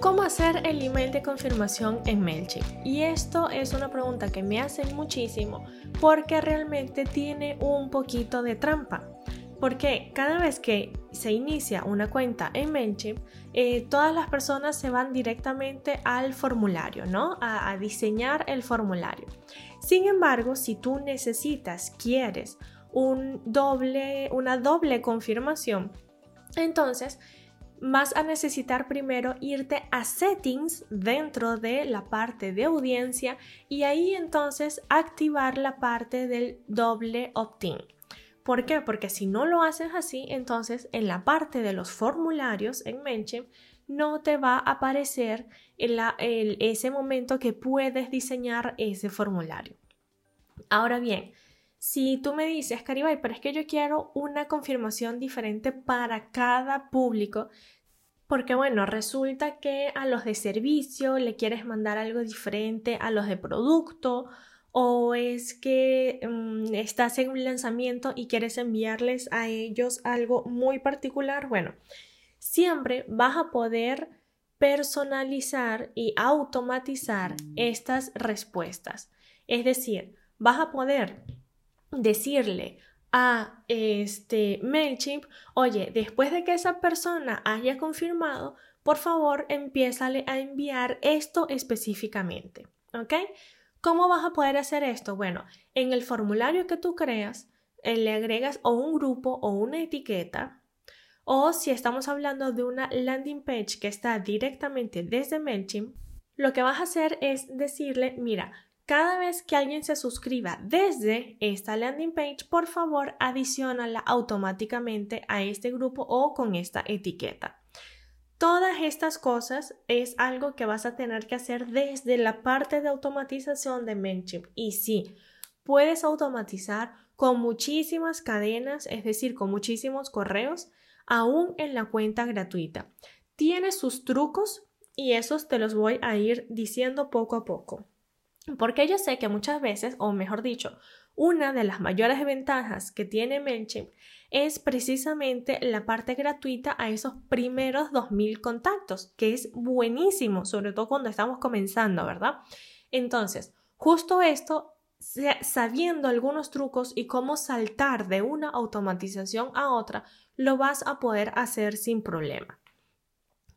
¿Cómo hacer el email de confirmación en MailChimp? Y esto es una pregunta que me hacen muchísimo porque realmente tiene un poquito de trampa. Porque cada vez que se inicia una cuenta en MailChimp, eh, todas las personas se van directamente al formulario, ¿no? A, a diseñar el formulario. Sin embargo, si tú necesitas, quieres un doble, una doble confirmación, entonces vas a necesitar primero irte a settings dentro de la parte de audiencia y ahí entonces activar la parte del doble opt-in. ¿Por qué? Porque si no lo haces así, entonces en la parte de los formularios en MailChimp no te va a aparecer ese momento que puedes diseñar ese formulario. Ahora bien, si tú me dices, Caribay, pero es que yo quiero una confirmación diferente para cada público, porque bueno, resulta que a los de servicio le quieres mandar algo diferente a los de producto, o es que mm, estás en un lanzamiento y quieres enviarles a ellos algo muy particular, bueno, siempre vas a poder personalizar y automatizar estas respuestas. Es decir, vas a poder decirle a este MailChimp, oye, después de que esa persona haya confirmado, por favor, empiézale a enviar esto específicamente, ¿ok? ¿Cómo vas a poder hacer esto? Bueno, en el formulario que tú creas, eh, le agregas o un grupo o una etiqueta, o si estamos hablando de una landing page que está directamente desde MailChimp, lo que vas a hacer es decirle, mira, cada vez que alguien se suscriba desde esta landing page, por favor adicionala automáticamente a este grupo o con esta etiqueta. Todas estas cosas es algo que vas a tener que hacer desde la parte de automatización de MailChimp. Y sí, puedes automatizar con muchísimas cadenas, es decir, con muchísimos correos, aún en la cuenta gratuita. Tiene sus trucos y esos te los voy a ir diciendo poco a poco. Porque yo sé que muchas veces, o mejor dicho, una de las mayores ventajas que tiene MailChimp es precisamente la parte gratuita a esos primeros 2000 contactos, que es buenísimo, sobre todo cuando estamos comenzando, ¿verdad? Entonces, justo esto, sabiendo algunos trucos y cómo saltar de una automatización a otra, lo vas a poder hacer sin problema.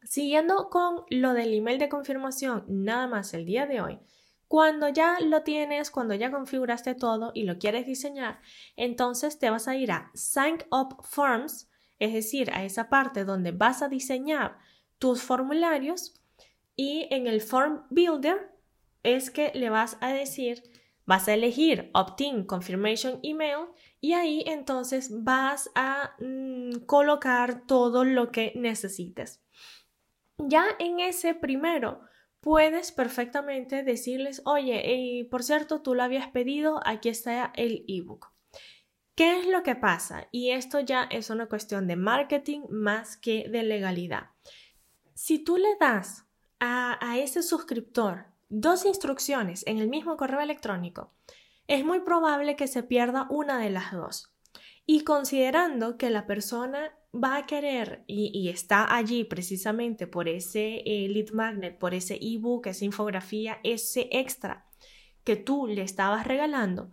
Siguiendo con lo del email de confirmación, nada más el día de hoy, cuando ya lo tienes, cuando ya configuraste todo y lo quieres diseñar, entonces te vas a ir a Sign Up Forms, es decir, a esa parte donde vas a diseñar tus formularios y en el Form Builder es que le vas a decir, vas a elegir Opt-in Confirmation Email y ahí entonces vas a mm, colocar todo lo que necesites. Ya en ese primero, puedes perfectamente decirles, oye, y por cierto, tú lo habías pedido, aquí está el ebook. ¿Qué es lo que pasa? Y esto ya es una cuestión de marketing más que de legalidad. Si tú le das a, a ese suscriptor dos instrucciones en el mismo correo electrónico, es muy probable que se pierda una de las dos. Y considerando que la persona va a querer y, está allí precisamente por ese eh, lead magnet, por ese ebook, esa infografía, ese extra que tú le estabas regalando,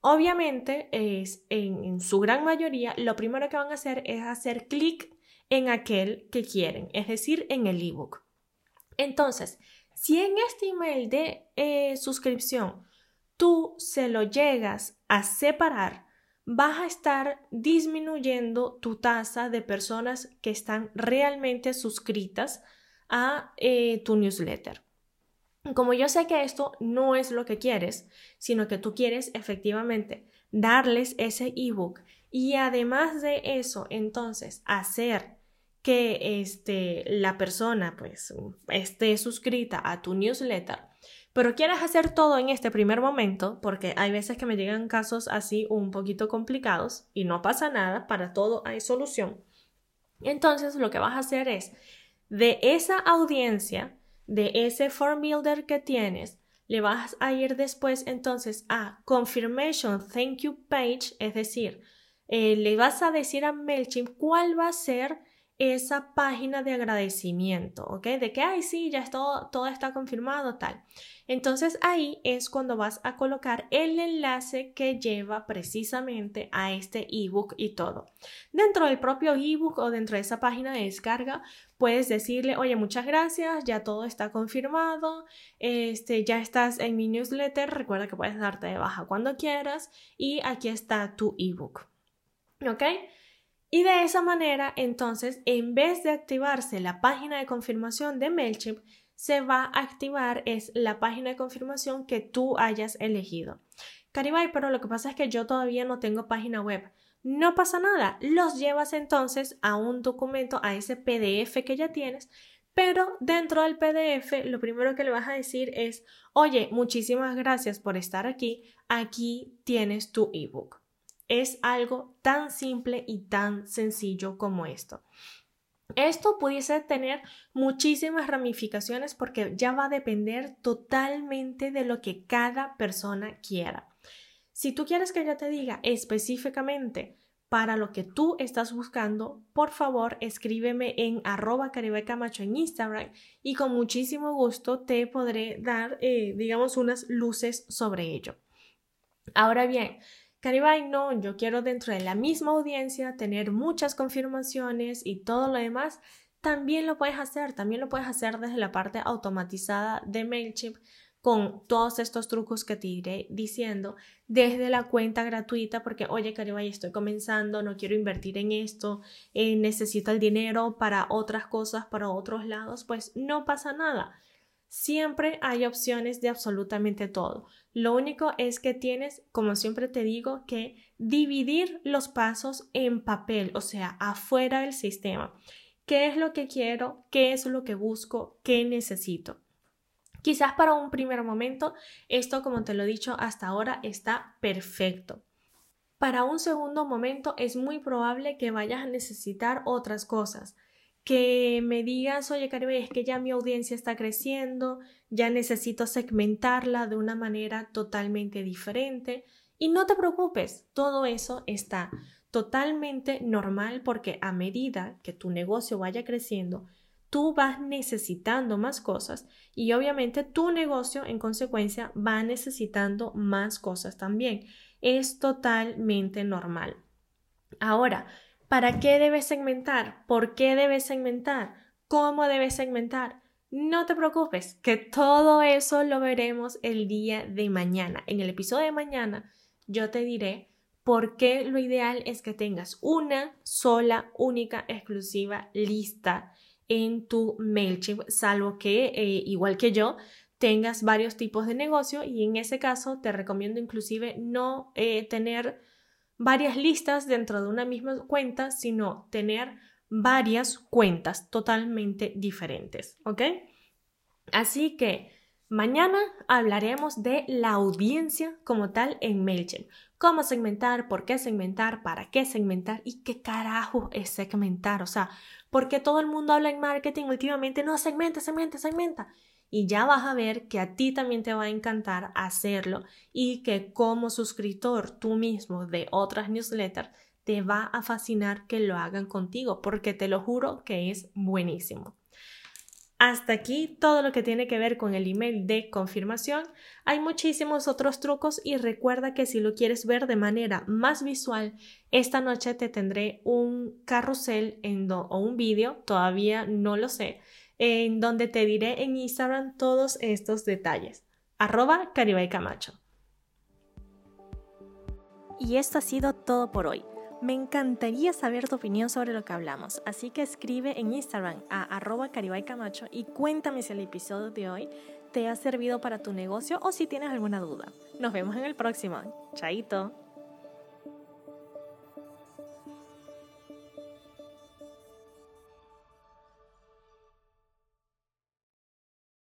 obviamente es en, su gran mayoría lo primero que van a hacer es hacer clic en aquel que quieren, es decir, en el ebook. Entonces, si en este email de eh, suscripción tú se lo llegas a separar, vas a estar disminuyendo tu tasa de personas que están realmente suscritas a eh, tu newsletter. Como yo sé que esto no es lo que quieres, sino que tú quieres efectivamente darles ese ebook y además de eso, entonces hacer que este, la persona pues esté suscrita a tu newsletter, pero quieres hacer todo en este primer momento, porque hay veces que me llegan casos así un poquito complicados y no pasa nada, para todo hay solución. Entonces lo que vas a hacer es de esa audiencia, de ese form builder que tienes, le vas a ir después entonces a confirmation thank you page, es decir, eh, le vas a decir a MailChimp cuál va a ser esa página de agradecimiento, ¿ok? De que, ay, sí, ya todo, todo está confirmado, tal. Entonces ahí es cuando vas a colocar el enlace que lleva precisamente a este ebook y todo. Dentro del propio ebook o dentro de esa página de descarga, puedes decirle, oye, muchas gracias, ya todo está confirmado, este, ya estás en mi newsletter, recuerda que puedes darte de baja cuando quieras y aquí está tu ebook. ¿Ok? Y de esa manera, entonces, en vez de activarse la página de confirmación de MailChimp, se va a activar es la página de confirmación que tú hayas elegido. Caribay, pero lo que pasa es que yo todavía no tengo página web. No pasa nada, los llevas entonces a un documento, a ese PDF que ya tienes, pero dentro del PDF lo primero que le vas a decir es, oye, muchísimas gracias por estar aquí, aquí tienes tu ebook. Es algo tan simple y tan sencillo como esto. Esto pudiese tener muchísimas ramificaciones porque ya va a depender totalmente de lo que cada persona quiera. Si tú quieres que yo te diga específicamente para lo que tú estás buscando, por favor escríbeme en arroba Camacho en Instagram y con muchísimo gusto te podré dar, eh, digamos, unas luces sobre ello. Ahora bien, Caribay, no, yo quiero dentro de la misma audiencia tener muchas confirmaciones y todo lo demás. También lo puedes hacer, también lo puedes hacer desde la parte automatizada de MailChimp con todos estos trucos que te iré diciendo desde la cuenta gratuita porque oye Caribay estoy comenzando no quiero invertir en esto eh, necesito el dinero para otras cosas para otros lados pues no pasa nada siempre hay opciones de absolutamente todo lo único es que tienes, como siempre te digo, que dividir los pasos en papel, o sea, afuera del sistema. ¿Qué es lo que quiero? ¿Qué es lo que busco? ¿Qué necesito? Quizás para un primer momento esto, como te lo he dicho hasta ahora, está perfecto. Para un segundo momento es muy probable que vayas a necesitar otras cosas que me digas, oye Caribe, es que ya mi audiencia está creciendo, ya necesito segmentarla de una manera totalmente diferente. Y no te preocupes, todo eso está totalmente normal porque a medida que tu negocio vaya creciendo, tú vas necesitando más cosas y obviamente tu negocio en consecuencia va necesitando más cosas también. Es totalmente normal. Ahora, ¿Para qué debes segmentar? ¿Por qué debes segmentar? ¿Cómo debes segmentar? No te preocupes, que todo eso lo veremos el día de mañana. En el episodio de mañana yo te diré por qué lo ideal es que tengas una sola, única, exclusiva lista en tu MailChimp, salvo que, eh, igual que yo, tengas varios tipos de negocio y en ese caso te recomiendo inclusive no eh, tener varias listas dentro de una misma cuenta, sino tener varias cuentas totalmente diferentes, ¿ok? Así que mañana hablaremos de la audiencia como tal en MailChimp. Cómo segmentar, por qué segmentar, para qué segmentar y qué carajo es segmentar. O sea, porque todo el mundo habla en marketing últimamente, no, segmenta, segmenta, segmenta y ya vas a ver que a ti también te va a encantar hacerlo y que como suscriptor tú mismo de otras newsletters te va a fascinar que lo hagan contigo porque te lo juro que es buenísimo. Hasta aquí todo lo que tiene que ver con el email de confirmación. Hay muchísimos otros trucos y recuerda que si lo quieres ver de manera más visual, esta noche te tendré un carrusel en o un vídeo, todavía no lo sé, en donde te diré en Instagram todos estos detalles. Arroba Caribay Camacho. Y esto ha sido todo por hoy. Me encantaría saber tu opinión sobre lo que hablamos, así que escribe en Instagram a arroba Camacho y cuéntame si el episodio de hoy te ha servido para tu negocio o si tienes alguna duda. Nos vemos en el próximo. Chaito.